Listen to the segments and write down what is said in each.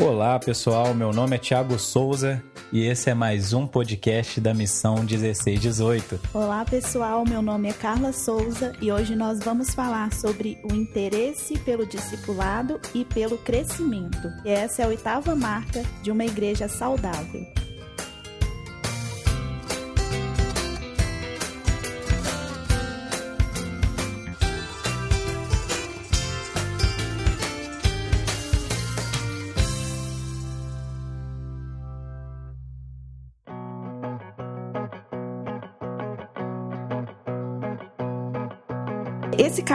Olá pessoal, meu nome é Thiago Souza e esse é mais um podcast da Missão 1618. Olá pessoal, meu nome é Carla Souza e hoje nós vamos falar sobre o interesse pelo discipulado e pelo crescimento. E essa é a oitava marca de uma igreja saudável.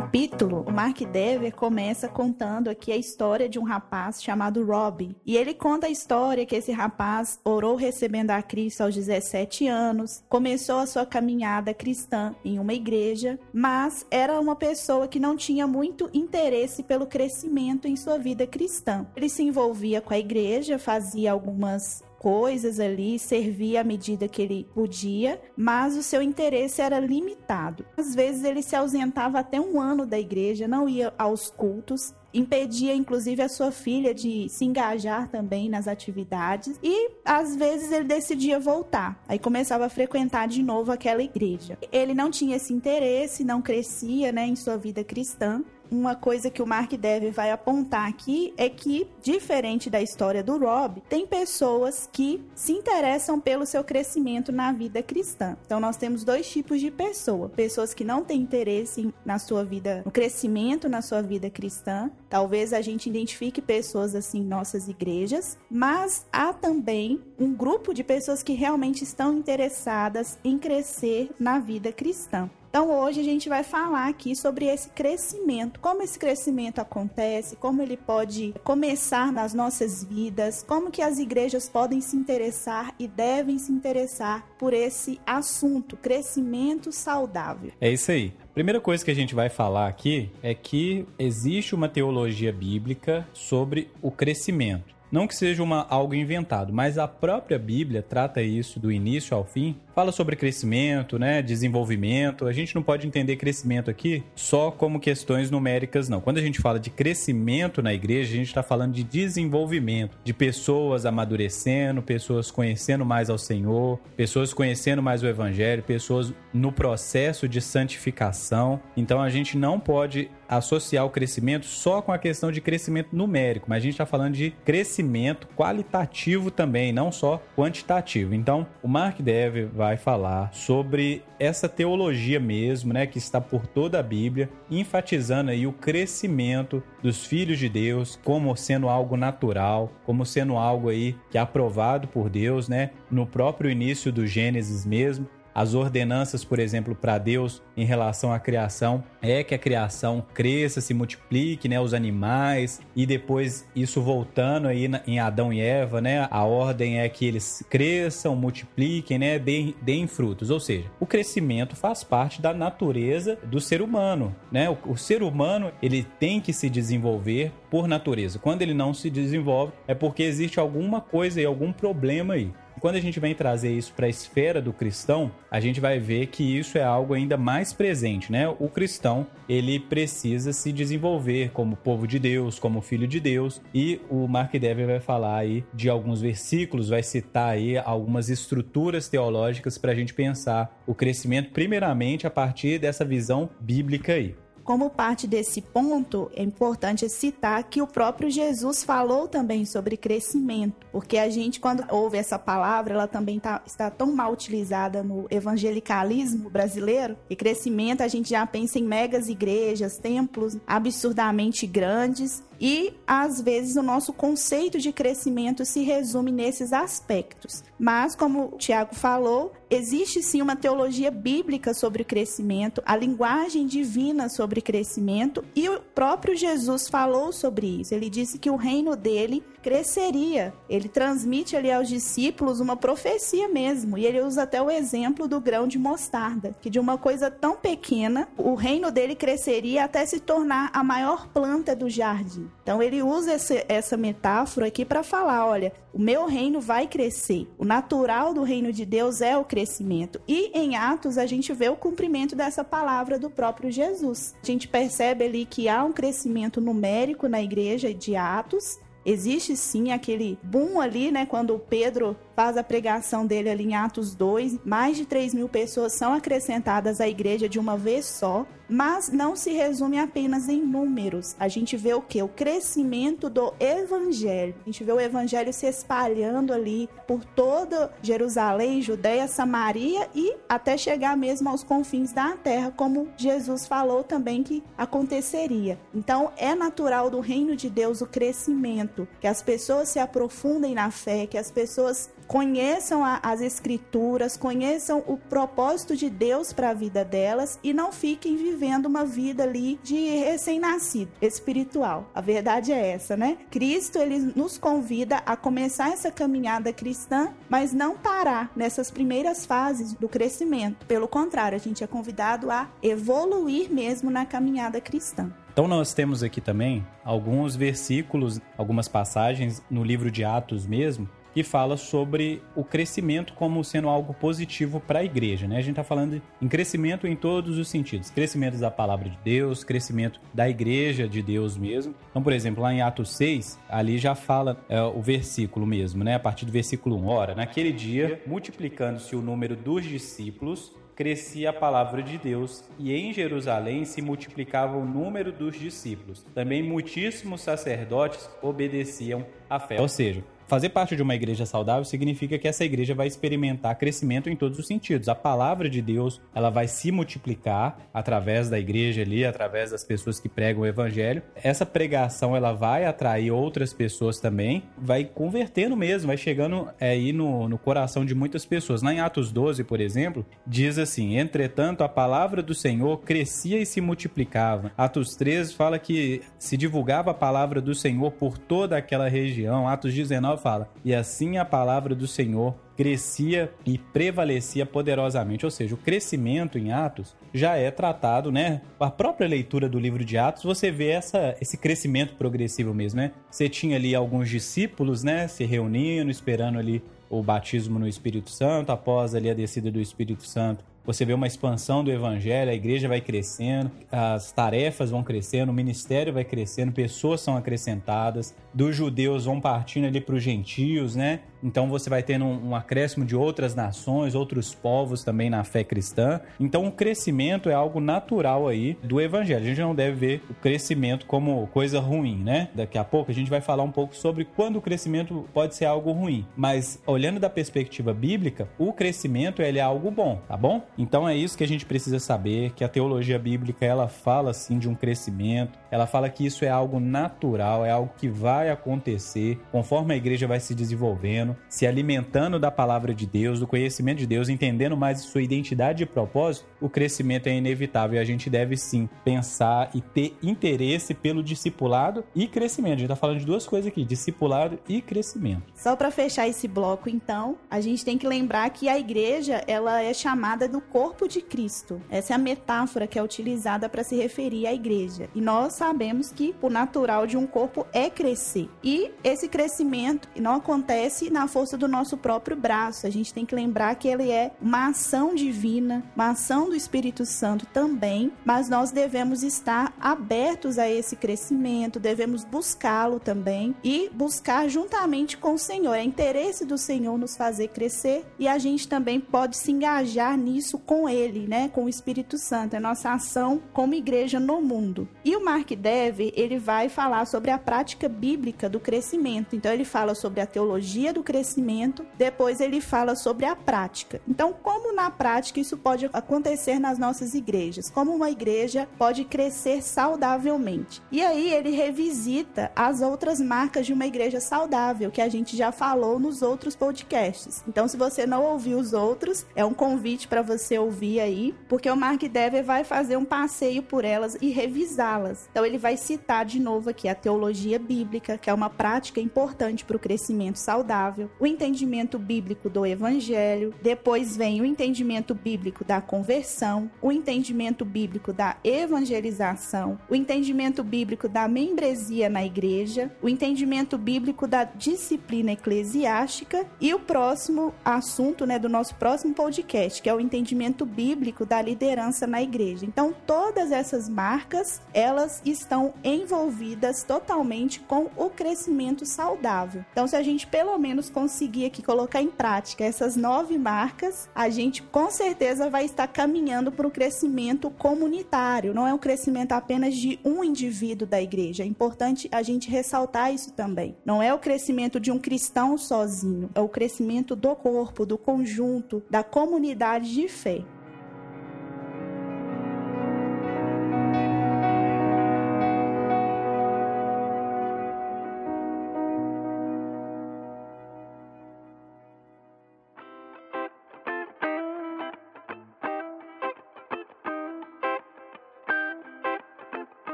Capítulo, o Mark Dever começa contando aqui a história de um rapaz chamado Rob. E ele conta a história que esse rapaz orou recebendo a Cristo aos 17 anos, começou a sua caminhada cristã em uma igreja, mas era uma pessoa que não tinha muito interesse pelo crescimento em sua vida cristã. Ele se envolvia com a igreja, fazia algumas coisas ali, servia à medida que ele podia, mas o seu interesse era limitado. Às vezes ele se ausentava até um ano da igreja, não ia aos cultos, impedia inclusive a sua filha de se engajar também nas atividades e às vezes ele decidia voltar. Aí começava a frequentar de novo aquela igreja. Ele não tinha esse interesse, não crescia, né, em sua vida cristã uma coisa que o Mark Dever vai apontar aqui é que, diferente da história do Rob, tem pessoas que se interessam pelo seu crescimento na vida cristã. Então, nós temos dois tipos de pessoa: pessoas que não têm interesse na sua vida, no crescimento na sua vida cristã. Talvez a gente identifique pessoas assim em nossas igrejas, mas há também um grupo de pessoas que realmente estão interessadas em crescer na vida cristã. Então hoje a gente vai falar aqui sobre esse crescimento, como esse crescimento acontece, como ele pode começar nas nossas vidas, como que as igrejas podem se interessar e devem se interessar por esse assunto, crescimento saudável. É isso aí. Primeira coisa que a gente vai falar aqui é que existe uma teologia bíblica sobre o crescimento. Não que seja uma, algo inventado, mas a própria Bíblia trata isso do início ao fim. Fala sobre crescimento, né, desenvolvimento. A gente não pode entender crescimento aqui só como questões numéricas, não. Quando a gente fala de crescimento na igreja, a gente está falando de desenvolvimento, de pessoas amadurecendo, pessoas conhecendo mais ao Senhor, pessoas conhecendo mais o Evangelho, pessoas no processo de santificação. Então a gente não pode associar o crescimento só com a questão de crescimento numérico, mas a gente está falando de crescimento qualitativo também, não só quantitativo. Então, o Mark Dever vai falar sobre essa teologia mesmo, né, que está por toda a Bíblia, enfatizando aí o crescimento dos filhos de Deus como sendo algo natural, como sendo algo aí que é aprovado por Deus, né, no próprio início do Gênesis mesmo as ordenanças, por exemplo, para Deus em relação à criação é que a criação cresça, se multiplique, né, os animais e depois isso voltando aí em Adão e Eva, né, a ordem é que eles cresçam, multipliquem, né, deem, deem frutos. Ou seja, o crescimento faz parte da natureza do ser humano, né? O, o ser humano ele tem que se desenvolver por natureza. Quando ele não se desenvolve é porque existe alguma coisa e algum problema aí. Quando a gente vem trazer isso para a esfera do cristão, a gente vai ver que isso é algo ainda mais presente, né? O cristão, ele precisa se desenvolver como povo de Deus, como filho de Deus, e o Mark Dever vai falar aí de alguns versículos, vai citar aí algumas estruturas teológicas para a gente pensar o crescimento primeiramente a partir dessa visão bíblica aí. Como parte desse ponto, é importante citar que o próprio Jesus falou também sobre crescimento, porque a gente, quando ouve essa palavra, ela também tá, está tão mal utilizada no evangelicalismo brasileiro, e crescimento a gente já pensa em megas igrejas, templos absurdamente grandes, e às vezes o nosso conceito de crescimento se resume nesses aspectos. Mas, como o Tiago falou, existe sim uma teologia bíblica sobre o crescimento, a linguagem divina sobre crescimento, e o próprio Jesus falou sobre isso. Ele disse que o reino dele cresceria. Ele transmite ali aos discípulos uma profecia mesmo, e ele usa até o exemplo do grão de mostarda, que de uma coisa tão pequena, o reino dele cresceria até se tornar a maior planta do jardim. Então ele usa esse, essa metáfora aqui para falar, olha, o meu reino vai crescer. O natural do reino de Deus é o crescimento. E em Atos a gente vê o cumprimento dessa palavra do próprio Jesus. A gente percebe ali que há um crescimento numérico na igreja de Atos, existe sim aquele boom ali, né? Quando Pedro faz a pregação dele ali em Atos 2, mais de 3 mil pessoas são acrescentadas à igreja de uma vez só, mas não se resume apenas em números. A gente vê o que? O crescimento do evangelho. A gente vê o evangelho se espalhando ali por toda Jerusalém, Judéia, Samaria e até chegar mesmo aos confins da terra, como Jesus falou também que aconteceria. Então, é natural do reino de Deus o crescimento, que as pessoas se aprofundem na fé, que as pessoas conheçam a, as escrituras, conheçam o propósito de Deus para a vida delas e não fiquem vivendo uma vida ali de recém-nascido espiritual. A verdade é essa, né? Cristo ele nos convida a começar essa caminhada cristã, mas não parar nessas primeiras fases do crescimento. Pelo contrário, a gente é convidado a evoluir mesmo na caminhada cristã. Então nós temos aqui também alguns versículos, algumas passagens no livro de Atos mesmo, fala sobre o crescimento como sendo algo positivo para a igreja. Né? A gente está falando em crescimento em todos os sentidos: crescimento da palavra de Deus, crescimento da igreja de Deus mesmo. Então, por exemplo, lá em Atos 6, ali já fala é, o versículo mesmo, né? a partir do versículo 1. Ora, naquele dia, multiplicando-se o número dos discípulos, crescia a palavra de Deus e em Jerusalém se multiplicava o número dos discípulos. Também muitíssimos sacerdotes obedeciam à fé. Ou seja, Fazer parte de uma igreja saudável significa que essa igreja vai experimentar crescimento em todos os sentidos. A palavra de Deus, ela vai se multiplicar através da igreja ali, através das pessoas que pregam o evangelho. Essa pregação, ela vai atrair outras pessoas também, vai convertendo mesmo, vai chegando é, aí no, no coração de muitas pessoas. Lá em Atos 12, por exemplo, diz assim: Entretanto, a palavra do Senhor crescia e se multiplicava. Atos 13 fala que se divulgava a palavra do Senhor por toda aquela região. Atos 19 fala: E assim a palavra do Senhor crescia e prevalecia poderosamente. Ou seja, o crescimento em Atos já é tratado, né? A própria leitura do livro de Atos, você vê essa, esse crescimento progressivo mesmo, né? Você tinha ali alguns discípulos, né? Se reunindo, esperando ali o batismo no Espírito Santo, após ali a descida do Espírito Santo, você vê uma expansão do evangelho, a igreja vai crescendo, as tarefas vão crescendo, o ministério vai crescendo, pessoas são acrescentadas, dos judeus vão partindo ali para os gentios, né? Então você vai tendo um, um, acréscimo de outras nações, outros povos também na fé cristã. Então o crescimento é algo natural aí do evangelho. A gente não deve ver o crescimento como coisa ruim, né? Daqui a pouco a gente vai falar um pouco sobre quando o crescimento pode ser algo ruim. Mas olhando da perspectiva bíblica, o crescimento ele é algo bom, tá bom? Então é isso que a gente precisa saber, que a teologia bíblica ela fala assim de um crescimento, ela fala que isso é algo natural, é algo que vai acontecer conforme a igreja vai se desenvolvendo se alimentando da palavra de Deus, do conhecimento de Deus, entendendo mais sua identidade e propósito, o crescimento é inevitável e a gente deve sim pensar e ter interesse pelo discipulado e crescimento. A gente está falando de duas coisas aqui: discipulado e crescimento. Só para fechar esse bloco, então, a gente tem que lembrar que a igreja ela é chamada do corpo de Cristo. Essa é a metáfora que é utilizada para se referir à igreja. E nós sabemos que o natural de um corpo é crescer. E esse crescimento não acontece na força do nosso próprio braço. A gente tem que lembrar que ele é uma ação divina, uma ação do Espírito Santo também, mas nós devemos estar abertos a esse crescimento, devemos buscá-lo também e buscar juntamente com o Senhor. É interesse do Senhor nos fazer crescer e a gente também pode se engajar nisso com ele, né, com o Espírito Santo, é nossa ação como igreja no mundo. E o Mark Dever, ele vai falar sobre a prática bíblica do crescimento. Então ele fala sobre a teologia do crescimento, depois ele fala sobre a prática. Então, como na prática isso pode acontecer nas nossas igrejas? Como uma igreja pode crescer saudavelmente? E aí ele revisita as outras marcas de uma igreja saudável, que a gente já falou nos outros podcasts. Então, se você não ouviu os outros, é um convite para você ouvir aí, porque o Mark Dever vai fazer um passeio por elas e revisá-las. Então, ele vai citar de novo aqui a teologia bíblica, que é uma prática importante para o crescimento saudável o entendimento bíblico do evangelho, depois vem o entendimento bíblico da conversão, o entendimento bíblico da evangelização, o entendimento bíblico da membresia na igreja, o entendimento bíblico da disciplina eclesiástica e o próximo assunto, né, do nosso próximo podcast, que é o entendimento bíblico da liderança na igreja. Então, todas essas marcas, elas estão envolvidas totalmente com o crescimento saudável. Então, se a gente pelo menos conseguir aqui colocar em prática essas nove marcas, a gente com certeza vai estar caminhando para o crescimento comunitário. Não é um crescimento apenas de um indivíduo da igreja. É importante a gente ressaltar isso também. Não é o crescimento de um cristão sozinho, é o crescimento do corpo, do conjunto, da comunidade de fé.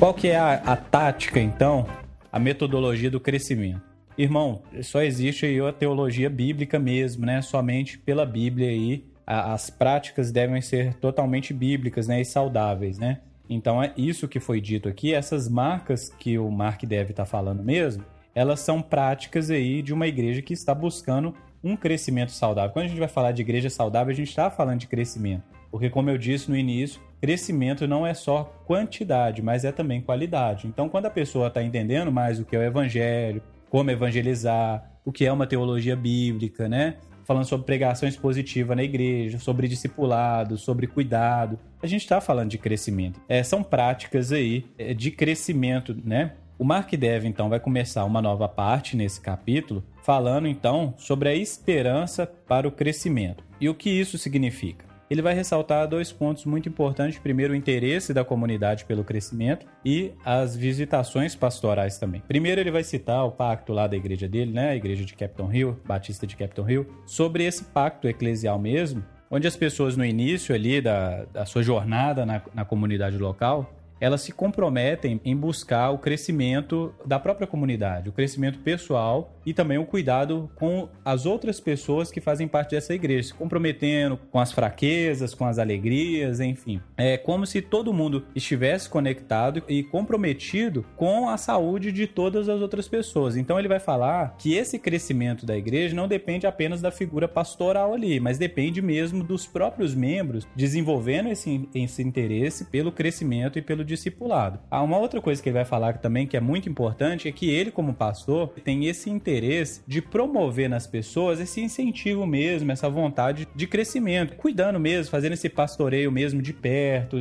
Qual que é a, a tática, então, a metodologia do crescimento? Irmão, só existe aí a teologia bíblica mesmo, né? Somente pela Bíblia aí. as práticas devem ser totalmente bíblicas, né? E saudáveis, né? Então é isso que foi dito aqui. Essas marcas que o Mark deve estar tá falando mesmo, elas são práticas aí de uma igreja que está buscando um crescimento saudável. Quando a gente vai falar de igreja saudável, a gente está falando de crescimento. Porque, como eu disse no início, crescimento não é só quantidade, mas é também qualidade. Então, quando a pessoa está entendendo mais o que é o evangelho, como evangelizar, o que é uma teologia bíblica, né? Falando sobre pregação expositiva na igreja, sobre discipulado, sobre cuidado. A gente está falando de crescimento. É, são práticas aí é, de crescimento, né? O Mark Dev, então, vai começar uma nova parte nesse capítulo, falando, então, sobre a esperança para o crescimento. E o que isso significa? Ele vai ressaltar dois pontos muito importantes. Primeiro, o interesse da comunidade pelo crescimento e as visitações pastorais também. Primeiro, ele vai citar o pacto lá da igreja dele, né? A igreja de Capitol Hill, Batista de Capitol Hill, sobre esse pacto eclesial mesmo, onde as pessoas no início ali da, da sua jornada na, na comunidade local, elas se comprometem em buscar o crescimento da própria comunidade, o crescimento pessoal e também o cuidado com as outras pessoas que fazem parte dessa igreja, se comprometendo com as fraquezas, com as alegrias, enfim. É como se todo mundo estivesse conectado e comprometido com a saúde de todas as outras pessoas. Então ele vai falar que esse crescimento da igreja não depende apenas da figura pastoral ali, mas depende mesmo dos próprios membros desenvolvendo esse, esse interesse pelo crescimento e pelo discipulado. Há uma outra coisa que ele vai falar também que é muito importante é que ele, como pastor, tem esse interesse de promover nas pessoas esse incentivo mesmo, essa vontade de crescimento, cuidando mesmo, fazendo esse pastoreio mesmo de perto,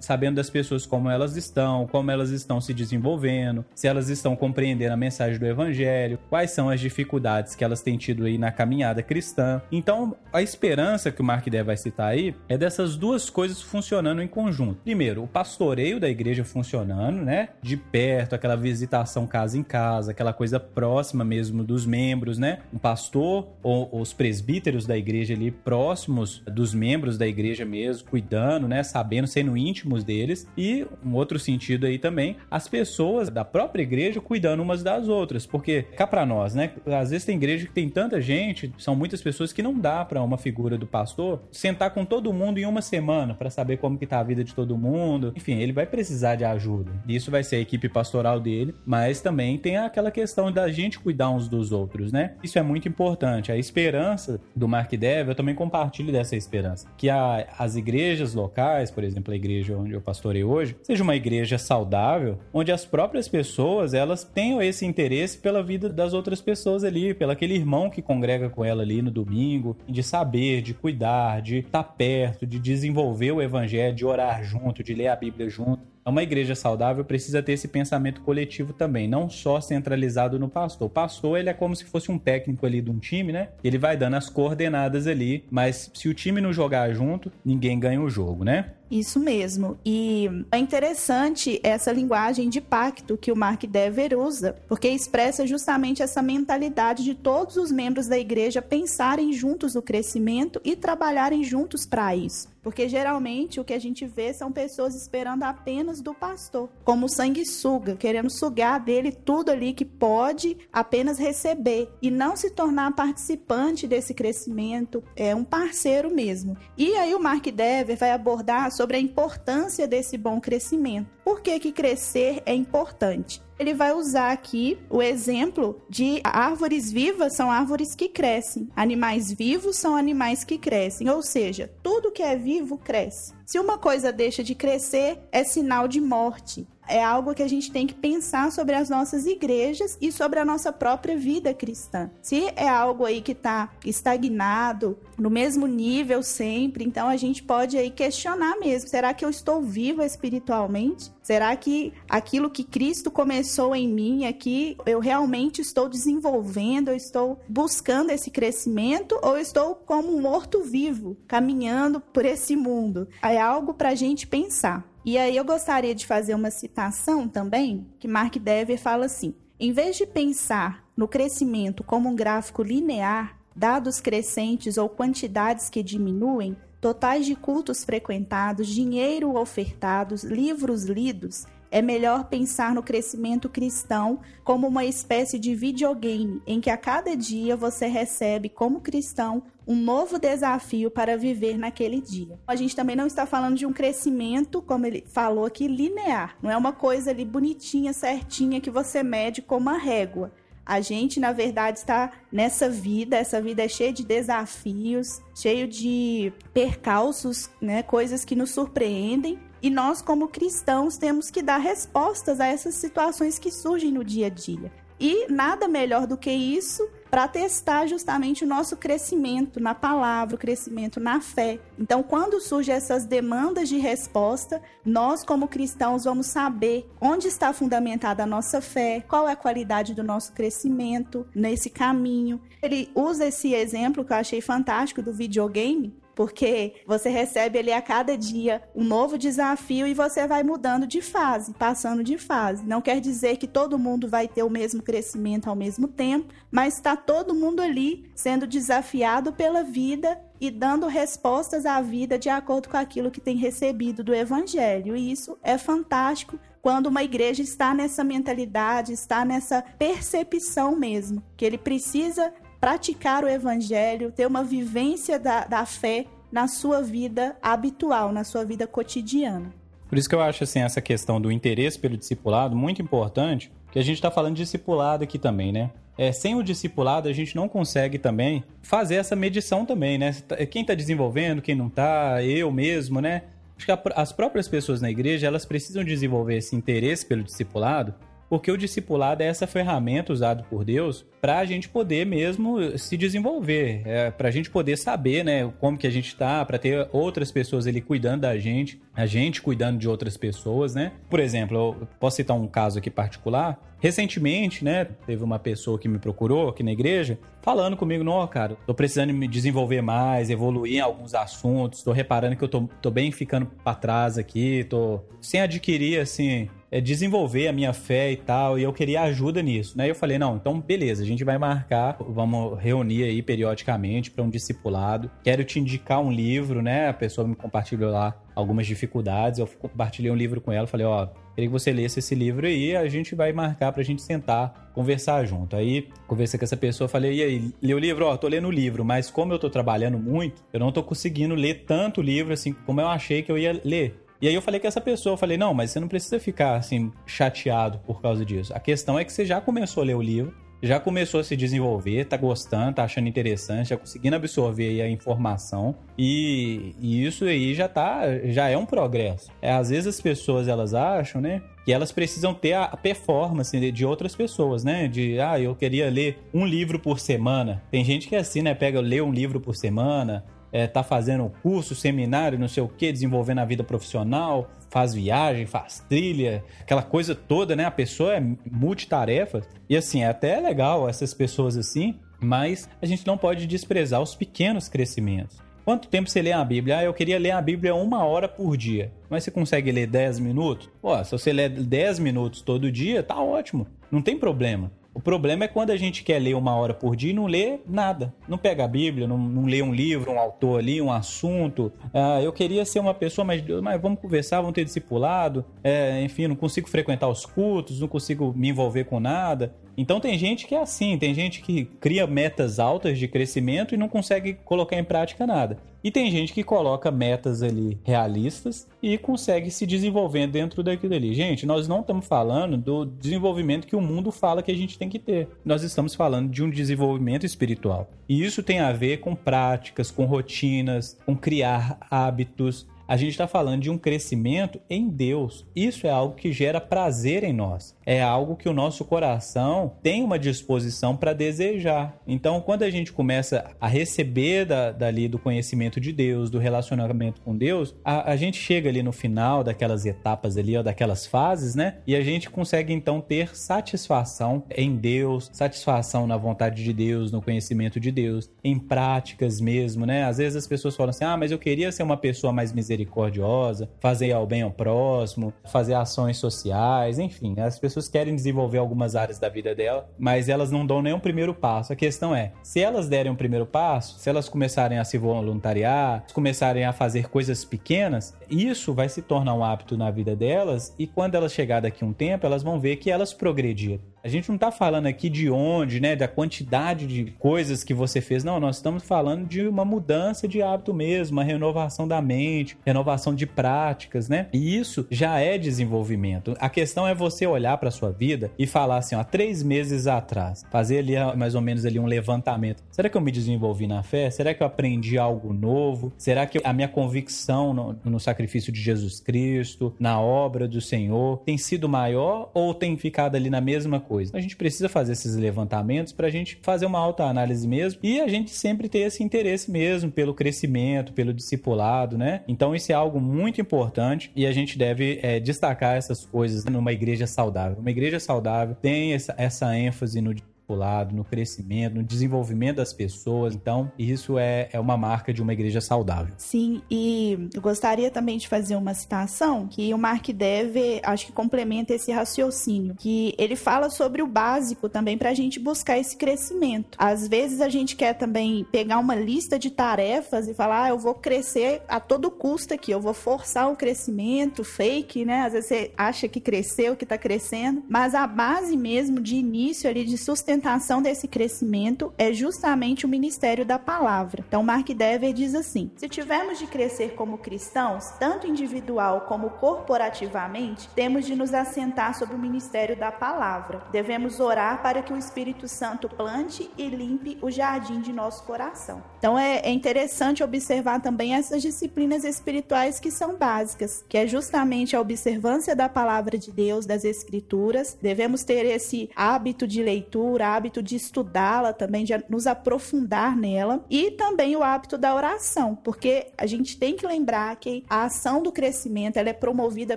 sabendo das pessoas como elas estão, como elas estão se desenvolvendo, se elas estão compreendendo a mensagem do evangelho, quais são as dificuldades que elas têm tido aí na caminhada cristã. Então, a esperança que o Mark Dé vai citar aí é dessas duas coisas funcionando em conjunto. Primeiro, o pastoreio da igreja funcionando, né? De perto, aquela visitação casa em casa, aquela coisa próxima mesmo dos membros, né? Um pastor ou os presbíteros da igreja ali próximos dos membros da igreja mesmo, cuidando, né? Sabendo, sendo íntimos deles. E um outro sentido aí também, as pessoas da própria igreja cuidando umas das outras, porque cá para nós, né? Às vezes tem igreja que tem tanta gente, são muitas pessoas que não dá para uma figura do pastor sentar com todo mundo em uma semana para saber como que tá a vida de todo mundo. Enfim, ele vai precisar precisar de ajuda. Isso vai ser a equipe pastoral dele, mas também tem aquela questão da gente cuidar uns dos outros, né? Isso é muito importante. A esperança do Mark Dev, eu também compartilho dessa esperança. Que a, as igrejas locais, por exemplo, a igreja onde eu pastorei hoje, seja uma igreja saudável, onde as próprias pessoas, elas tenham esse interesse pela vida das outras pessoas ali, pelo aquele irmão que congrega com ela ali no domingo, de saber, de cuidar, de estar perto, de desenvolver o evangelho, de orar junto, de ler a Bíblia junto. Uma igreja saudável precisa ter esse pensamento coletivo também, não só centralizado no pastor. O pastor, ele é como se fosse um técnico ali de um time, né? Ele vai dando as coordenadas ali, mas se o time não jogar junto, ninguém ganha o jogo, né? Isso mesmo. E é interessante essa linguagem de pacto que o Mark Dever usa, porque expressa justamente essa mentalidade de todos os membros da igreja pensarem juntos o crescimento e trabalharem juntos para isso. Porque geralmente o que a gente vê são pessoas esperando apenas do pastor, como sanguessuga, querendo sugar dele tudo ali que pode apenas receber e não se tornar participante desse crescimento, é um parceiro mesmo. E aí o Mark Dever vai abordar sobre a importância desse bom crescimento. Por que, que crescer é importante? Ele vai usar aqui o exemplo de árvores vivas são árvores que crescem, animais vivos são animais que crescem, ou seja, tudo que é vivo cresce. Se uma coisa deixa de crescer, é sinal de morte é algo que a gente tem que pensar sobre as nossas igrejas e sobre a nossa própria vida cristã. Se é algo aí que está estagnado, no mesmo nível sempre, então a gente pode aí questionar mesmo: será que eu estou viva espiritualmente? Será que aquilo que Cristo começou em mim aqui, eu realmente estou desenvolvendo, eu estou buscando esse crescimento ou estou como um morto-vivo, caminhando por esse mundo? É algo para a gente pensar. E aí eu gostaria de fazer uma citação também, que Mark Dever fala assim: em vez de pensar no crescimento como um gráfico linear, dados crescentes ou quantidades que diminuem, totais de cultos frequentados, dinheiro ofertados, livros lidos, é melhor pensar no crescimento cristão como uma espécie de videogame em que a cada dia você recebe, como cristão, um novo desafio para viver naquele dia. A gente também não está falando de um crescimento, como ele falou aqui, linear. Não é uma coisa ali bonitinha, certinha que você mede com uma régua. A gente, na verdade, está nessa vida, essa vida é cheia de desafios, cheio de percalços, né, coisas que nos surpreendem, e nós, como cristãos, temos que dar respostas a essas situações que surgem no dia a dia. E nada melhor do que isso para testar justamente o nosso crescimento na palavra, o crescimento na fé. Então, quando surgem essas demandas de resposta, nós, como cristãos, vamos saber onde está fundamentada a nossa fé, qual é a qualidade do nosso crescimento nesse caminho. Ele usa esse exemplo que eu achei fantástico do videogame, porque você recebe ali a cada dia um novo desafio e você vai mudando de fase, passando de fase. Não quer dizer que todo mundo vai ter o mesmo crescimento ao mesmo tempo, mas está todo mundo ali sendo desafiado pela vida e dando respostas à vida de acordo com aquilo que tem recebido do evangelho. E isso é fantástico quando uma igreja está nessa mentalidade, está nessa percepção mesmo, que ele precisa praticar o evangelho, ter uma vivência da, da fé na sua vida habitual, na sua vida cotidiana. Por isso que eu acho assim essa questão do interesse pelo discipulado muito importante, que a gente está falando de discipulado aqui também, né? É, sem o discipulado a gente não consegue também fazer essa medição também, né? Quem está desenvolvendo, quem não está, eu mesmo, né? Acho que a, as próprias pessoas na igreja elas precisam desenvolver esse interesse pelo discipulado porque o discipulado é essa ferramenta usada por Deus para a gente poder mesmo se desenvolver, é, para a gente poder saber, né, como que a gente está, para ter outras pessoas ali cuidando da gente, a gente cuidando de outras pessoas, né? Por exemplo, eu posso citar um caso aqui particular. Recentemente, né, teve uma pessoa que me procurou aqui na igreja, falando comigo, não, cara, tô precisando me desenvolver mais, evoluir em alguns assuntos, tô reparando que eu tô, tô bem ficando para trás aqui, tô sem adquirir, assim, é, desenvolver a minha fé e tal, e eu queria ajuda nisso, né? Eu falei, não, então beleza, a gente vai marcar, vamos reunir aí periodicamente para um discipulado. Quero te indicar um livro, né? A pessoa me compartilhou lá algumas dificuldades, eu compartilhei um livro com ela, falei, ó, queria que você lesse esse livro aí, a gente vai marcar pra gente sentar, conversar junto. Aí, conversei com essa pessoa, falei, e aí, lê o livro? Ó, tô lendo o livro, mas como eu tô trabalhando muito, eu não tô conseguindo ler tanto livro assim como eu achei que eu ia ler. E aí eu falei com essa pessoa, eu falei, não, mas você não precisa ficar assim chateado por causa disso. A questão é que você já começou a ler o livro, já começou a se desenvolver, tá gostando, tá achando interessante, já conseguindo absorver a informação e, e, isso aí já tá, já é um progresso. É, às vezes as pessoas elas acham, né, que elas precisam ter a performance de outras pessoas, né? De, ah, eu queria ler um livro por semana. Tem gente que é assim, né? Pega, lê um livro por semana, é, tá fazendo curso, seminário, não sei o que, desenvolvendo a vida profissional, faz viagem, faz trilha, aquela coisa toda, né? A pessoa é multitarefa. E assim, é até legal essas pessoas assim, mas a gente não pode desprezar os pequenos crescimentos. Quanto tempo você lê a Bíblia? Ah, eu queria ler a Bíblia uma hora por dia. Mas você consegue ler 10 minutos? Pô, se você ler 10 minutos todo dia, tá ótimo. Não tem problema. O problema é quando a gente quer ler uma hora por dia e não lê nada. Não pega a Bíblia, não, não lê um livro, um autor ali, um assunto. Ah, eu queria ser uma pessoa, mas, mas vamos conversar, vamos ter discipulado. É, enfim, não consigo frequentar os cultos, não consigo me envolver com nada. Então tem gente que é assim, tem gente que cria metas altas de crescimento e não consegue colocar em prática nada. E tem gente que coloca metas ali realistas e consegue se desenvolver dentro daquilo ali. Gente, nós não estamos falando do desenvolvimento que o mundo fala que a gente tem que ter. Nós estamos falando de um desenvolvimento espiritual. E isso tem a ver com práticas, com rotinas, com criar hábitos, a gente está falando de um crescimento em Deus. Isso é algo que gera prazer em nós. É algo que o nosso coração tem uma disposição para desejar. Então, quando a gente começa a receber da, dali do conhecimento de Deus, do relacionamento com Deus, a, a gente chega ali no final daquelas etapas ali, ó, daquelas fases, né? E a gente consegue então ter satisfação em Deus, satisfação na vontade de Deus, no conhecimento de Deus, em práticas mesmo, né? Às vezes as pessoas falam assim: ah, mas eu queria ser uma pessoa mais miserável misericordiosa, fazer ao bem ao próximo, fazer ações sociais, enfim, as pessoas querem desenvolver algumas áreas da vida dela, mas elas não dão nenhum primeiro passo. A questão é, se elas derem um primeiro passo, se elas começarem a se voluntariar, começarem a fazer coisas pequenas, isso vai se tornar um hábito na vida delas e quando elas chegar daqui um tempo, elas vão ver que elas progrediram. A gente não está falando aqui de onde, né, da quantidade de coisas que você fez. Não, nós estamos falando de uma mudança de hábito mesmo, uma renovação da mente, renovação de práticas, né? E isso já é desenvolvimento. A questão é você olhar para sua vida e falar assim, ó, três meses atrás, fazer ali mais ou menos ali um levantamento. Será que eu me desenvolvi na fé? Será que eu aprendi algo novo? Será que a minha convicção no, no sacrifício de Jesus Cristo, na obra do Senhor, tem sido maior ou tem ficado ali na mesma coisa? Coisa. A gente precisa fazer esses levantamentos para a gente fazer uma autoanálise mesmo e a gente sempre ter esse interesse mesmo pelo crescimento, pelo discipulado, né? Então isso é algo muito importante e a gente deve é, destacar essas coisas numa igreja saudável. Uma igreja saudável tem essa, essa ênfase no lado, no crescimento, no desenvolvimento das pessoas. Então, isso é, é uma marca de uma igreja saudável. Sim, e eu gostaria também de fazer uma citação que o Mark Dever, acho que complementa esse raciocínio, que ele fala sobre o básico também para a gente buscar esse crescimento. Às vezes a gente quer também pegar uma lista de tarefas e falar, ah, eu vou crescer a todo custo aqui, eu vou forçar o crescimento fake, né? Às vezes você acha que cresceu, que está crescendo, mas a base mesmo de início ali de sustentação sustentação desse crescimento é justamente o ministério da palavra. Então, Mark Dever diz assim: se tivermos de crescer como cristãos, tanto individual como corporativamente, temos de nos assentar sobre o ministério da palavra. Devemos orar para que o Espírito Santo plante e limpe o jardim de nosso coração. Então, é, é interessante observar também essas disciplinas espirituais que são básicas, que é justamente a observância da palavra de Deus, das Escrituras. Devemos ter esse hábito de leitura hábito de estudá-la também, de nos aprofundar nela e também o hábito da oração, porque a gente tem que lembrar que a ação do crescimento ela é promovida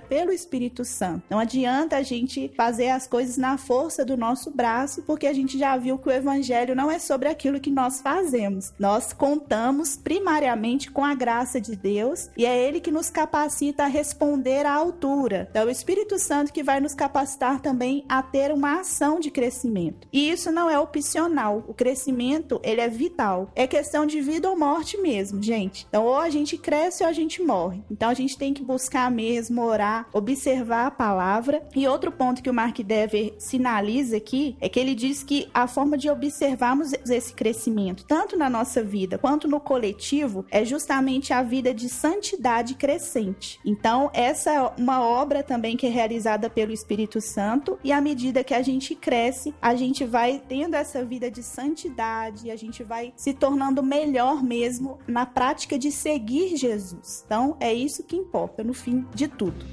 pelo Espírito Santo. Não adianta a gente fazer as coisas na força do nosso braço, porque a gente já viu que o evangelho não é sobre aquilo que nós fazemos. Nós contamos primariamente com a graça de Deus e é ele que nos capacita a responder à altura. Então, é o Espírito Santo que vai nos capacitar também a ter uma ação de crescimento. E isso não é opcional. O crescimento, ele é vital. É questão de vida ou morte mesmo, gente. Então, ou a gente cresce ou a gente morre. Então, a gente tem que buscar mesmo, orar, observar a palavra. E outro ponto que o Mark Dever sinaliza aqui é que ele diz que a forma de observarmos esse crescimento, tanto na nossa vida quanto no coletivo, é justamente a vida de santidade crescente. Então, essa é uma obra também que é realizada pelo Espírito Santo e à medida que a gente cresce, a gente vai vai tendo essa vida de santidade, a gente vai se tornando melhor mesmo na prática de seguir Jesus. Então, é isso que importa no fim de tudo.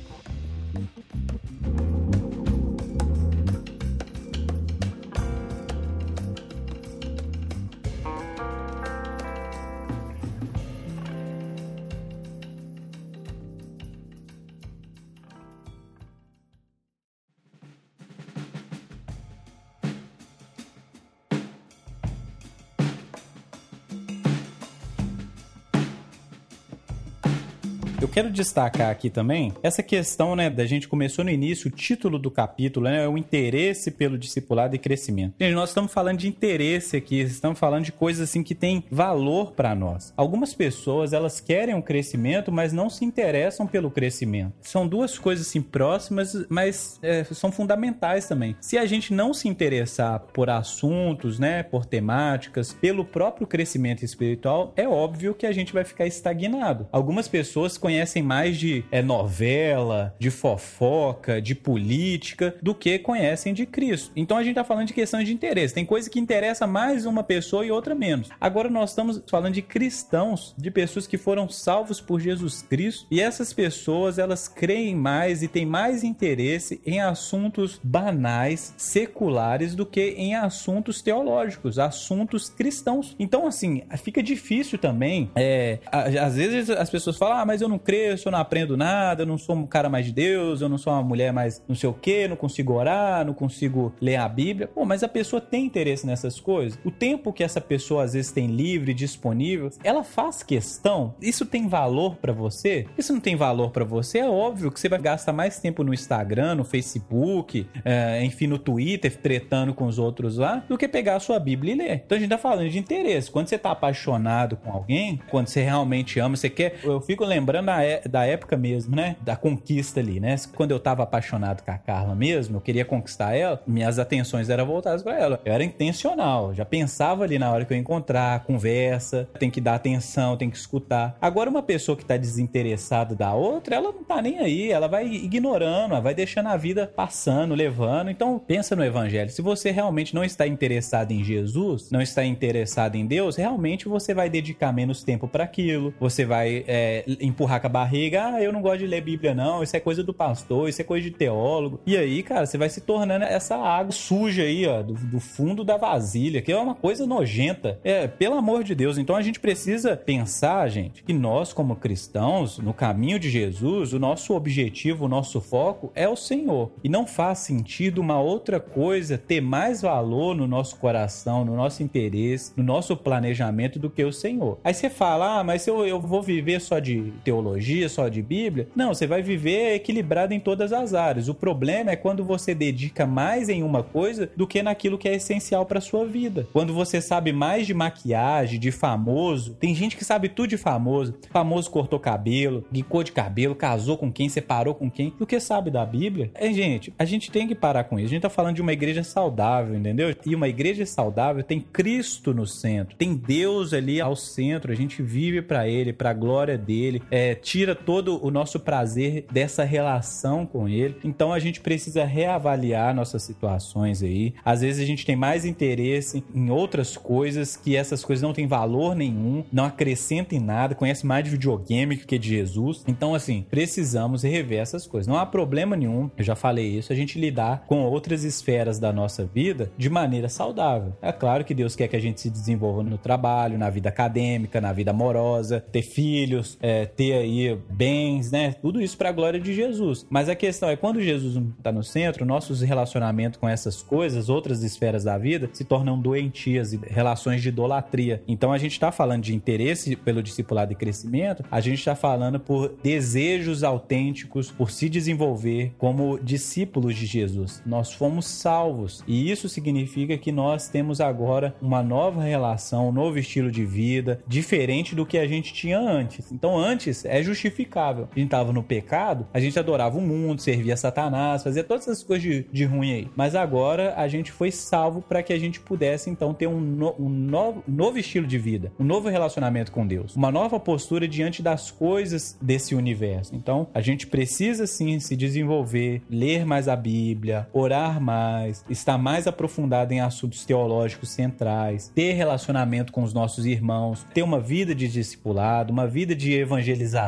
Eu quero destacar aqui também essa questão, né, da gente começou no início, o título do capítulo, né, é o interesse pelo discipulado e crescimento. Gente, nós estamos falando de interesse aqui, estamos falando de coisas assim que têm valor para nós. Algumas pessoas, elas querem um crescimento, mas não se interessam pelo crescimento. São duas coisas assim próximas, mas é, são fundamentais também. Se a gente não se interessar por assuntos, né, por temáticas, pelo próprio crescimento espiritual, é óbvio que a gente vai ficar estagnado. Algumas pessoas conhecem mais de é, novela, de fofoca, de política, do que conhecem de Cristo. Então a gente está falando de questões de interesse. Tem coisa que interessa mais uma pessoa e outra menos. Agora nós estamos falando de cristãos, de pessoas que foram salvos por Jesus Cristo, e essas pessoas elas creem mais e têm mais interesse em assuntos banais, seculares, do que em assuntos teológicos, assuntos cristãos. Então, assim, fica difícil também. É, às vezes as pessoas falam, ah, mas eu não cresço, eu não aprendo nada, eu não sou um cara mais de Deus, eu não sou uma mulher mais não sei o que, não consigo orar, não consigo ler a Bíblia. Pô, mas a pessoa tem interesse nessas coisas. O tempo que essa pessoa às vezes tem livre, disponível, ela faz questão. Isso tem valor para você? Isso não tem valor para você? É óbvio que você vai gastar mais tempo no Instagram, no Facebook, é, enfim, no Twitter, tretando com os outros lá, do que pegar a sua Bíblia e ler. Então a gente tá falando de interesse. Quando você tá apaixonado com alguém, quando você realmente ama, você quer. Eu fico lembrando da, é, da época mesmo, né? Da conquista ali, né? Quando eu tava apaixonado com a Carla mesmo, eu queria conquistar ela, minhas atenções eram voltadas para ela. Eu era intencional, já pensava ali na hora que eu encontrar, conversa, tem que dar atenção, tem que escutar. Agora, uma pessoa que tá desinteressada da outra, ela não tá nem aí, ela vai ignorando, ela vai deixando a vida passando, levando. Então, pensa no evangelho. Se você realmente não está interessado em Jesus, não está interessado em Deus, realmente você vai dedicar menos tempo para aquilo, você vai é, empurrar a barriga, ah, eu não gosto de ler Bíblia não, isso é coisa do pastor, isso é coisa de teólogo. E aí, cara, você vai se tornando essa água suja aí, ó, do, do fundo da vasilha, que é uma coisa nojenta. É, pelo amor de Deus. Então a gente precisa pensar, gente, que nós, como cristãos, no caminho de Jesus, o nosso objetivo, o nosso foco é o Senhor. E não faz sentido uma outra coisa ter mais valor no nosso coração, no nosso interesse, no nosso planejamento do que o Senhor. Aí você fala, ah, mas eu, eu vou viver só de teologia, só de Bíblia. Não, você vai viver equilibrado em todas as áreas. O problema é quando você dedica mais em uma coisa do que naquilo que é essencial para sua vida. Quando você sabe mais de maquiagem, de famoso, tem gente que sabe tudo de famoso. Famoso cortou cabelo, guicou de cabelo, casou com quem, separou com quem, do que sabe da Bíblia. É, gente, a gente tem que parar com isso. A gente tá falando de uma igreja saudável, entendeu? E uma igreja saudável tem Cristo no centro, tem Deus ali ao centro. A gente vive para Ele, para a glória dele, é, tira todo o nosso prazer dessa relação com Ele. Então a gente precisa reavaliar nossas situações aí. Às vezes a gente tem mais interesse em outras coisas que essas coisas não têm valor nenhum, não acrescentam em nada, conhece mais de videogame que de Jesus. Então, assim, precisamos rever essas coisas. Não há problema nenhum, eu já falei isso, a gente lidar com outras esferas da nossa vida de maneira saudável. É claro que Deus quer que a gente se desenvolva no trabalho, na vida acadêmica, na vida amorosa, ter filhos, é, ter aí bens, né? Tudo isso para a glória de Jesus. Mas a questão é quando Jesus está no centro, nossos relacionamentos com essas coisas, outras esferas da vida, se tornam doentias e relações de idolatria. Então a gente está falando de interesse pelo discipulado e crescimento, a gente está falando por desejos autênticos, por se desenvolver como discípulos de Jesus. Nós fomos salvos e isso significa que nós temos agora uma nova relação, um novo estilo de vida, diferente do que a gente tinha antes. Então antes é justificável. A gente estava no pecado, a gente adorava o mundo, servia Satanás, fazia todas essas coisas de, de ruim aí. Mas agora a gente foi salvo para que a gente pudesse então ter um, no, um novo, novo estilo de vida, um novo relacionamento com Deus, uma nova postura diante das coisas desse universo. Então a gente precisa sim se desenvolver, ler mais a Bíblia, orar mais, estar mais aprofundado em assuntos teológicos centrais, ter relacionamento com os nossos irmãos, ter uma vida de discipulado, uma vida de evangelização.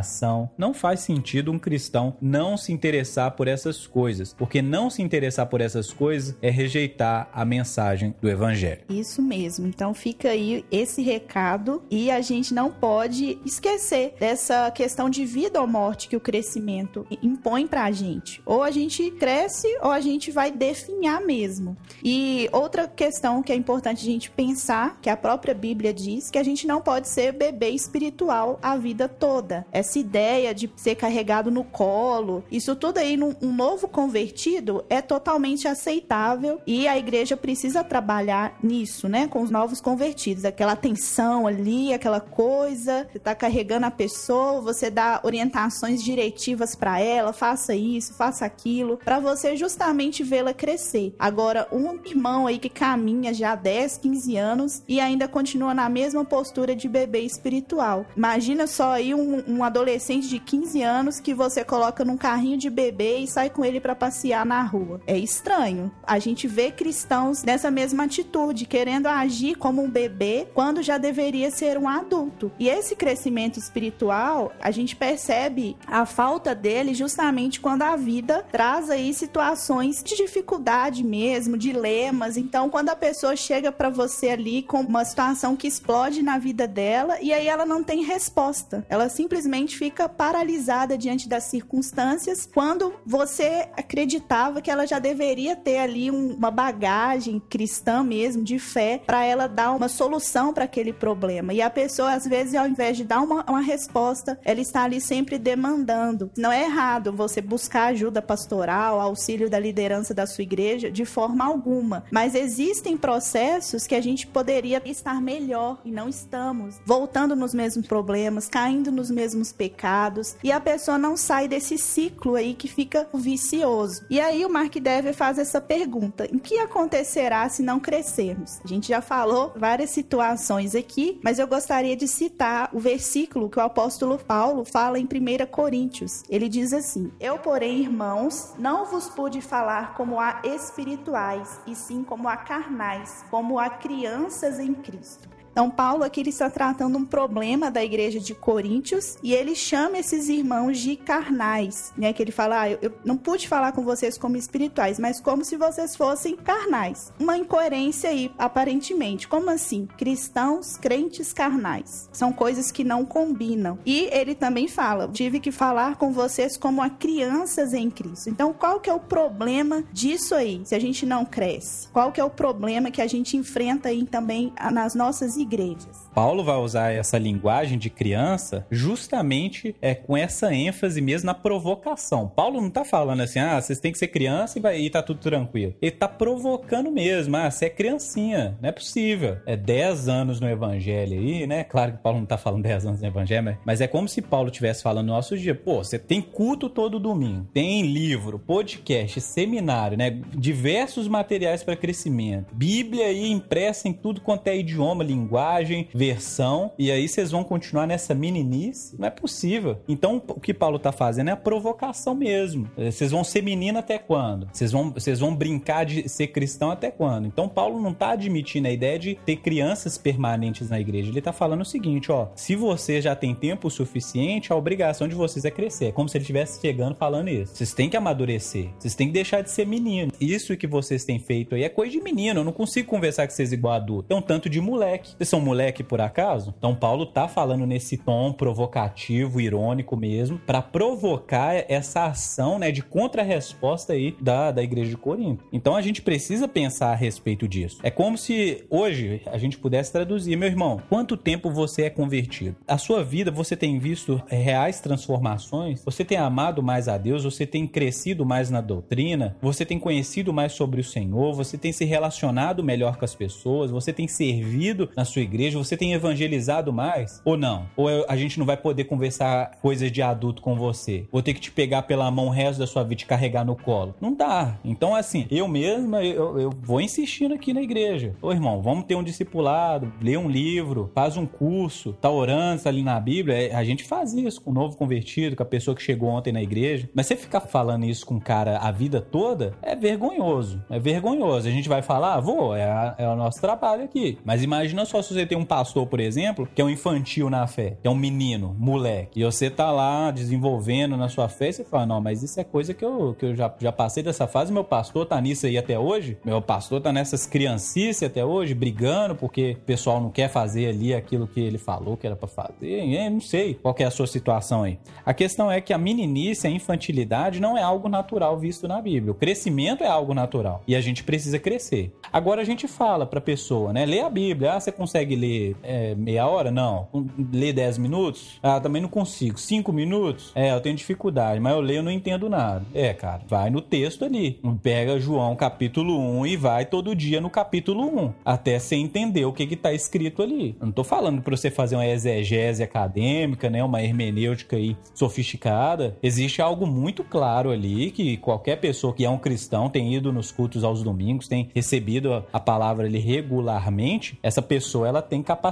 Não faz sentido um cristão não se interessar por essas coisas, porque não se interessar por essas coisas é rejeitar a mensagem do evangelho. Isso mesmo. Então fica aí esse recado e a gente não pode esquecer dessa questão de vida ou morte que o crescimento impõe pra gente. Ou a gente cresce ou a gente vai definhar mesmo. E outra questão que é importante a gente pensar, que a própria Bíblia diz, que a gente não pode ser bebê espiritual a vida toda. É essa ideia de ser carregado no colo, isso tudo aí num um novo convertido é totalmente aceitável e a igreja precisa trabalhar nisso, né, com os novos convertidos, aquela atenção ali, aquela coisa, você tá carregando a pessoa, você dá orientações diretivas para ela, faça isso, faça aquilo, para você justamente vê-la crescer. Agora, um irmão aí que caminha já 10, 15 anos e ainda continua na mesma postura de bebê espiritual. Imagina só aí um, um adolescente de 15 anos que você coloca num carrinho de bebê e sai com ele para passear na rua. É estranho. A gente vê cristãos nessa mesma atitude, querendo agir como um bebê quando já deveria ser um adulto. E esse crescimento espiritual, a gente percebe a falta dele justamente quando a vida traz aí situações de dificuldade mesmo, dilemas. Então, quando a pessoa chega para você ali com uma situação que explode na vida dela e aí ela não tem resposta. Ela simplesmente fica paralisada diante das circunstâncias quando você acreditava que ela já deveria ter ali um, uma bagagem cristã mesmo de fé para ela dar uma solução para aquele problema. E a pessoa às vezes ao invés de dar uma, uma resposta, ela está ali sempre demandando. Não é errado você buscar ajuda pastoral, auxílio da liderança da sua igreja de forma alguma, mas existem processos que a gente poderia estar melhor e não estamos, voltando nos mesmos problemas, caindo nos mesmos pecados, e a pessoa não sai desse ciclo aí que fica vicioso. E aí o Mark Dever faz essa pergunta: o que acontecerá se não crescermos? A gente já falou várias situações aqui, mas eu gostaria de citar o versículo que o apóstolo Paulo fala em 1 Coríntios. Ele diz assim: Eu, porém, irmãos, não vos pude falar como a espirituais, e sim como a carnais, como a crianças em Cristo. Então, Paulo aqui ele está tratando um problema da igreja de Coríntios e ele chama esses irmãos de carnais, né? Que ele fala, ah, eu, eu não pude falar com vocês como espirituais, mas como se vocês fossem carnais. Uma incoerência aí, aparentemente. Como assim? Cristãos, crentes carnais. São coisas que não combinam. E ele também fala, tive que falar com vocês como a crianças em Cristo. Então, qual que é o problema disso aí, se a gente não cresce? Qual que é o problema que a gente enfrenta aí também nas nossas igrejas? Igrejas. Paulo vai usar essa linguagem de criança justamente é, com essa ênfase mesmo na provocação. Paulo não tá falando assim, ah, vocês têm que ser criança e, vai, e tá tudo tranquilo. Ele tá provocando mesmo, ah, você é criancinha, não é possível. É 10 anos no evangelho aí, né? Claro que Paulo não tá falando 10 anos no evangelho, mas é como se Paulo estivesse falando no nosso dia, pô, você tem culto todo domingo, tem livro, podcast, seminário, né? Diversos materiais para crescimento, Bíblia aí impressa em tudo quanto é idioma, linguagem, versão, e aí vocês vão continuar nessa meninice? Não é possível. Então, o que Paulo tá fazendo é a provocação mesmo. Vocês vão ser menina até quando? Vocês vão, vocês vão brincar de ser cristão até quando? Então, Paulo não tá admitindo a ideia de ter crianças permanentes na igreja. Ele tá falando o seguinte, ó, se você já tem tempo suficiente, a obrigação de vocês é crescer. É como se ele estivesse chegando falando isso. Vocês têm que amadurecer. Vocês têm que deixar de ser menino. Isso que vocês têm feito aí é coisa de menino. Eu não consigo conversar com vocês igual adulto. É um tanto de moleque. Vocês são moleque por acaso? Então Paulo tá falando nesse tom provocativo, irônico mesmo, para provocar essa ação, né, de contra-resposta aí da, da igreja de Corinto. Então a gente precisa pensar a respeito disso. É como se hoje a gente pudesse traduzir, meu irmão, quanto tempo você é convertido? A sua vida você tem visto reais transformações? Você tem amado mais a Deus? Você tem crescido mais na doutrina? Você tem conhecido mais sobre o Senhor? Você tem se relacionado melhor com as pessoas? Você tem servido na sua igreja? Você tem evangelizado mais? Ou não? Ou a gente não vai poder conversar coisas de adulto com você? Vou ter que te pegar pela mão o resto da sua vida e te carregar no colo? Não dá. Então, assim, eu mesma, eu, eu vou insistindo aqui na igreja. Ô, irmão, vamos ter um discipulado, ler um livro, faz um curso, tá orando, tá ali na Bíblia. É, a gente faz isso com o novo convertido, com a pessoa que chegou ontem na igreja. Mas você ficar falando isso com o cara a vida toda é vergonhoso. É vergonhoso. A gente vai falar, ah, vou, é, é o nosso trabalho aqui. Mas imagina só se você tem um pastor, por exemplo, que é um infantil na fé, que é um menino, moleque, e você tá lá desenvolvendo na sua fé, e você fala, não, mas isso é coisa que eu, que eu já, já passei dessa fase, meu pastor tá nisso aí até hoje, meu pastor tá nessas criancices até hoje, brigando porque o pessoal não quer fazer ali aquilo que ele falou que era para fazer, não sei qual é a sua situação aí. A questão é que a meninice, a infantilidade não é algo natural visto na Bíblia, o crescimento é algo natural, e a gente precisa crescer. Agora a gente fala pra pessoa, né, lê a Bíblia, ah, você consegue ler é, meia hora? Não. Ler 10 minutos? Ah, também não consigo. 5 minutos? É, eu tenho dificuldade, mas eu leio e não entendo nada. É, cara, vai no texto ali. Pega João capítulo 1 e vai todo dia no capítulo 1, até você entender o que que tá escrito ali. Eu não tô falando para você fazer uma exegese acadêmica, né, uma hermenêutica aí sofisticada. Existe algo muito claro ali que qualquer pessoa que é um cristão tem ido nos cultos aos domingos, tem recebido a palavra ali regularmente, essa pessoa ela tem capacidade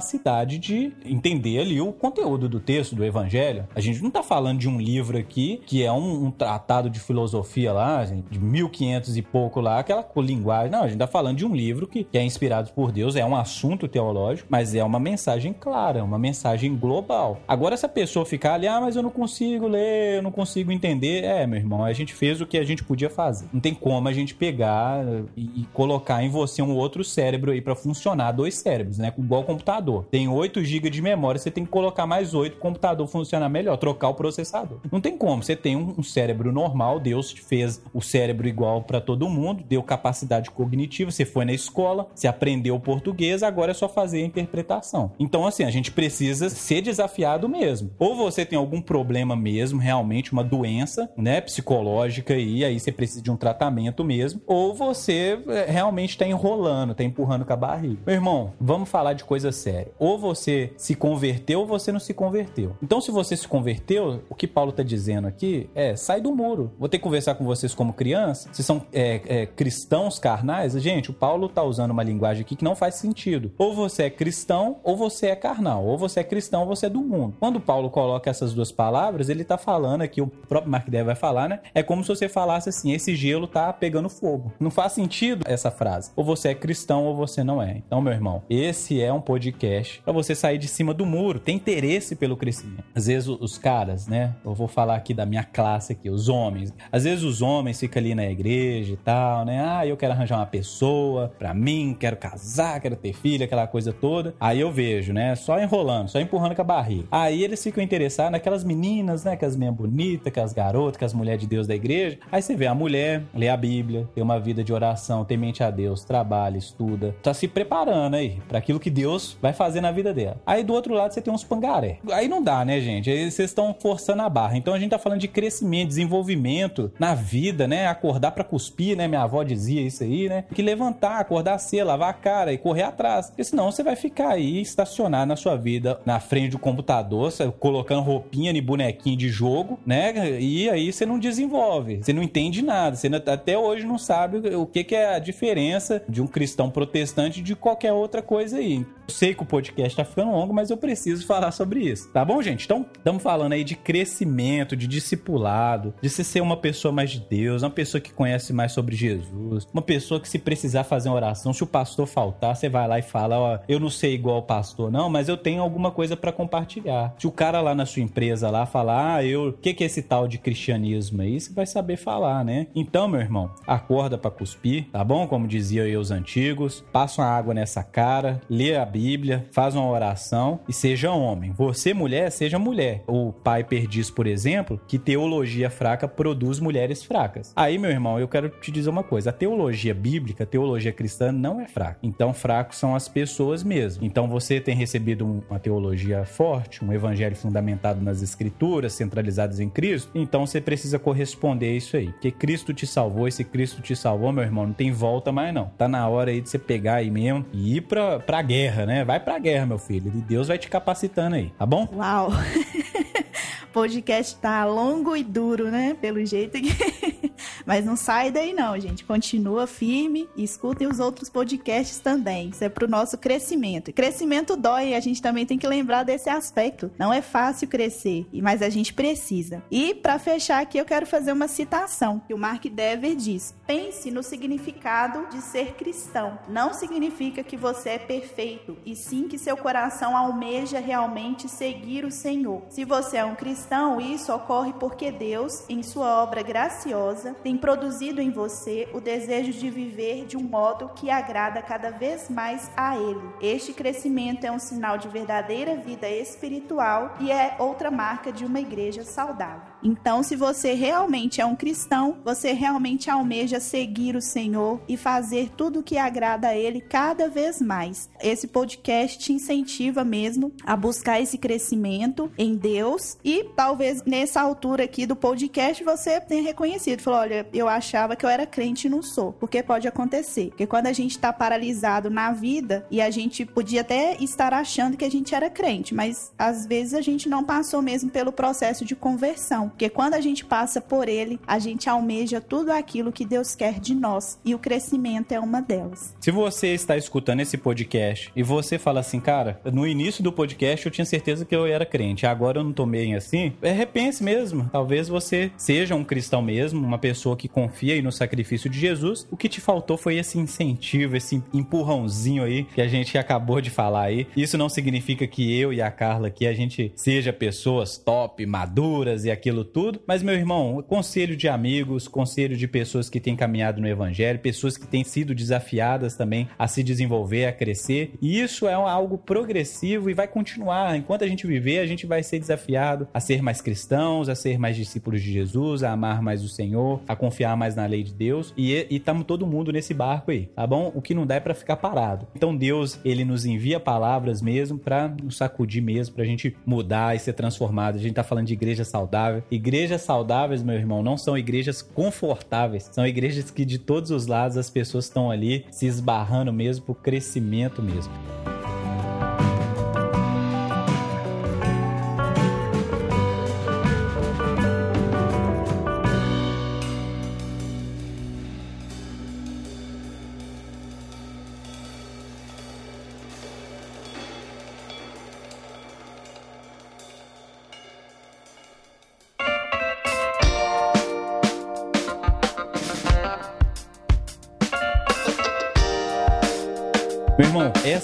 de entender ali o conteúdo do texto do evangelho. A gente não tá falando de um livro aqui que é um, um tratado de filosofia lá, gente, de 1500 e pouco lá, aquela linguagem. Não, a gente tá falando de um livro que, que é inspirado por Deus, é um assunto teológico, mas é uma mensagem clara, uma mensagem global. Agora, essa pessoa ficar ali, ah, mas eu não consigo ler, eu não consigo entender. É, meu irmão, a gente fez o que a gente podia fazer. Não tem como a gente pegar e, e colocar em você um outro cérebro aí para funcionar, dois cérebros, né? Igual computador. Tem 8 GB de memória, você tem que colocar mais 8 o computador funcionar melhor, trocar o processador. Não tem como, você tem um, um cérebro normal, Deus fez o cérebro igual para todo mundo, deu capacidade cognitiva, você foi na escola, você aprendeu português, agora é só fazer a interpretação. Então, assim, a gente precisa ser desafiado mesmo. Ou você tem algum problema mesmo, realmente uma doença, né, psicológica e aí você precisa de um tratamento mesmo, ou você é, realmente está enrolando, está empurrando com a barriga. Meu irmão, vamos falar de coisa séria. Ou você se converteu ou você não se converteu. Então, se você se converteu, o que Paulo está dizendo aqui é sai do muro. Vou ter que conversar com vocês como criança. Vocês são é, é, cristãos carnais? Gente, o Paulo está usando uma linguagem aqui que não faz sentido. Ou você é cristão ou você é carnal. Ou você é cristão ou você é do mundo. Quando Paulo coloca essas duas palavras, ele está falando aqui, o próprio Mark Dever vai falar, né? É como se você falasse assim: esse gelo tá pegando fogo. Não faz sentido essa frase. Ou você é cristão ou você não é. Então, meu irmão, esse é um podcast para você sair de cima do muro, ter interesse pelo crescimento. Às vezes os caras, né? Eu vou falar aqui da minha classe aqui, os homens. Às vezes os homens ficam ali na igreja e tal, né? Ah, eu quero arranjar uma pessoa pra mim, quero casar, quero ter filho, aquela coisa toda. Aí eu vejo, né? Só enrolando, só empurrando com a barriga. Aí eles ficam interessados naquelas meninas, né? Que as meninas bonitas, que as garotas, que as mulheres de Deus da igreja. Aí você vê a mulher, lê a Bíblia, tem uma vida de oração, tem mente a Deus, trabalha, estuda, tá se preparando aí para aquilo que Deus fazer na vida dela. Aí do outro lado você tem uns pangaré. Aí não dá, né, gente? Aí vocês estão forçando a barra. Então a gente tá falando de crescimento, desenvolvimento na vida, né? Acordar para cuspir, né? Minha avó dizia isso aí, né? Que levantar, acordar cedo, lavar a cara e correr atrás. Porque senão você vai ficar aí estacionado na sua vida na frente do computador, colocando roupinha e bonequinho de jogo, né? E aí você não desenvolve, você não entende nada, você até hoje não sabe o que, que é a diferença de um cristão protestante de qualquer outra coisa aí. Eu sei que o podcast tá ficando longo, mas eu preciso falar sobre isso. Tá bom, gente? Então, estamos falando aí de crescimento, de discipulado, de se ser uma pessoa mais de Deus, uma pessoa que conhece mais sobre Jesus, uma pessoa que se precisar fazer uma oração, se o pastor faltar, você vai lá e fala, ó, eu não sei igual o pastor, não, mas eu tenho alguma coisa para compartilhar. Se o cara lá na sua empresa lá falar, ah, eu, o que que é esse tal de cristianismo aí, você vai saber falar, né? Então, meu irmão, acorda para cuspir, tá bom? Como diziam os antigos, passa uma água nessa cara, lê a Bíblia, faz uma oração e seja homem. Você, mulher, seja mulher. O pai perdiz, por exemplo, que teologia fraca produz mulheres fracas. Aí, meu irmão, eu quero te dizer uma coisa: a teologia bíblica, a teologia cristã não é fraca. Então, fracos são as pessoas mesmo. Então, você tem recebido uma teologia forte, um evangelho fundamentado nas escrituras, centralizadas em Cristo. Então, você precisa corresponder a isso aí. Porque Cristo te salvou, esse Cristo te salvou, meu irmão, não tem volta mais não. Tá na hora aí de você pegar aí mesmo e ir pra, pra guerra, né? Vai pra guerra, meu filho. E Deus vai te capacitando aí, tá bom? Uau! podcast tá longo e duro, né? Pelo jeito que. Mas não sai daí, não, gente. Continua firme e escutem os outros podcasts também. Isso é pro nosso crescimento. crescimento dói, a gente também tem que lembrar desse aspecto. Não é fácil crescer, mas a gente precisa. E para fechar aqui, eu quero fazer uma citação que o Mark Dever diz: Pense no significado de ser cristão. Não significa que você é perfeito, e sim que seu coração almeja realmente seguir o Senhor. Se você é um cristão, isso ocorre porque Deus, em sua obra graciosa, tem produzido em você o desejo de viver de um modo que agrada cada vez mais a Ele. Este crescimento é um sinal de verdadeira vida espiritual e é outra marca de uma igreja saudável. Então, se você realmente é um cristão, você realmente almeja seguir o Senhor e fazer tudo o que agrada a Ele cada vez mais. Esse podcast te incentiva mesmo a buscar esse crescimento em Deus e talvez nessa altura aqui do podcast você tenha reconhecido, falou, olha, eu achava que eu era crente e não sou, porque pode acontecer. Porque quando a gente está paralisado na vida e a gente podia até estar achando que a gente era crente, mas às vezes a gente não passou mesmo pelo processo de conversão. Porque quando a gente passa por ele, a gente almeja tudo aquilo que Deus quer de nós. E o crescimento é uma delas. Se você está escutando esse podcast e você fala assim, cara, no início do podcast eu tinha certeza que eu era crente, agora eu não tô meio assim, é, repense mesmo. Talvez você seja um cristão mesmo, uma pessoa que confia no sacrifício de Jesus. O que te faltou foi esse incentivo, esse empurrãozinho aí que a gente acabou de falar aí. Isso não significa que eu e a Carla aqui a gente seja pessoas top, maduras e aquilo tudo. Mas, meu irmão, conselho de amigos, conselho de pessoas que têm caminhado no Evangelho, pessoas que têm sido desafiadas também a se desenvolver, a crescer. E isso é algo progressivo e vai continuar. Enquanto a gente viver, a gente vai ser desafiado a ser mais cristãos, a ser mais discípulos de Jesus, a amar mais o Senhor, a confiar mais na lei de Deus. E estamos todo mundo nesse barco aí, tá bom? O que não dá é para ficar parado. Então Deus, ele nos envia palavras mesmo para nos sacudir mesmo, pra gente mudar e ser transformado. A gente tá falando de igreja saudável, Igrejas saudáveis, meu irmão, não são igrejas confortáveis. São igrejas que de todos os lados as pessoas estão ali se esbarrando mesmo por crescimento mesmo.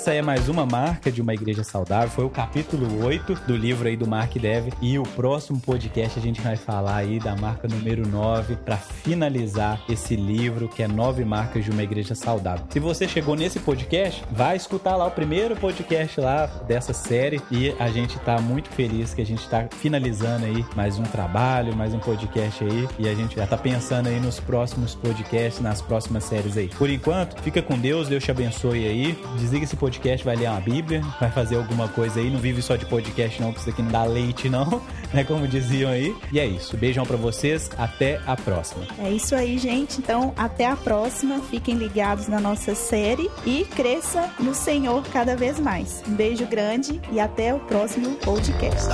Essa é mais uma marca de uma igreja saudável. Foi o capítulo 8 do livro aí do Mark Dev. E o próximo podcast a gente vai falar aí da marca número 9 para finalizar esse livro que é Nove Marcas de uma Igreja Saudável. Se você chegou nesse podcast, vai escutar lá o primeiro podcast lá dessa série e a gente tá muito feliz que a gente tá finalizando aí mais um trabalho, mais um podcast aí e a gente já tá pensando aí nos próximos podcasts, nas próximas séries aí. Por enquanto, fica com Deus, Deus te abençoe aí. Desliga esse podcast, vai ler uma Bíblia, vai fazer alguma coisa aí. Não vive só de podcast, não, que isso aqui não dá leite, não, né? Como diziam aí. E é isso. Beijão para vocês. Até a próxima. É isso aí, gente. Então, até a próxima. Fiquem ligados na nossa série e cresça no Senhor cada vez mais. Um beijo grande e até o próximo podcast.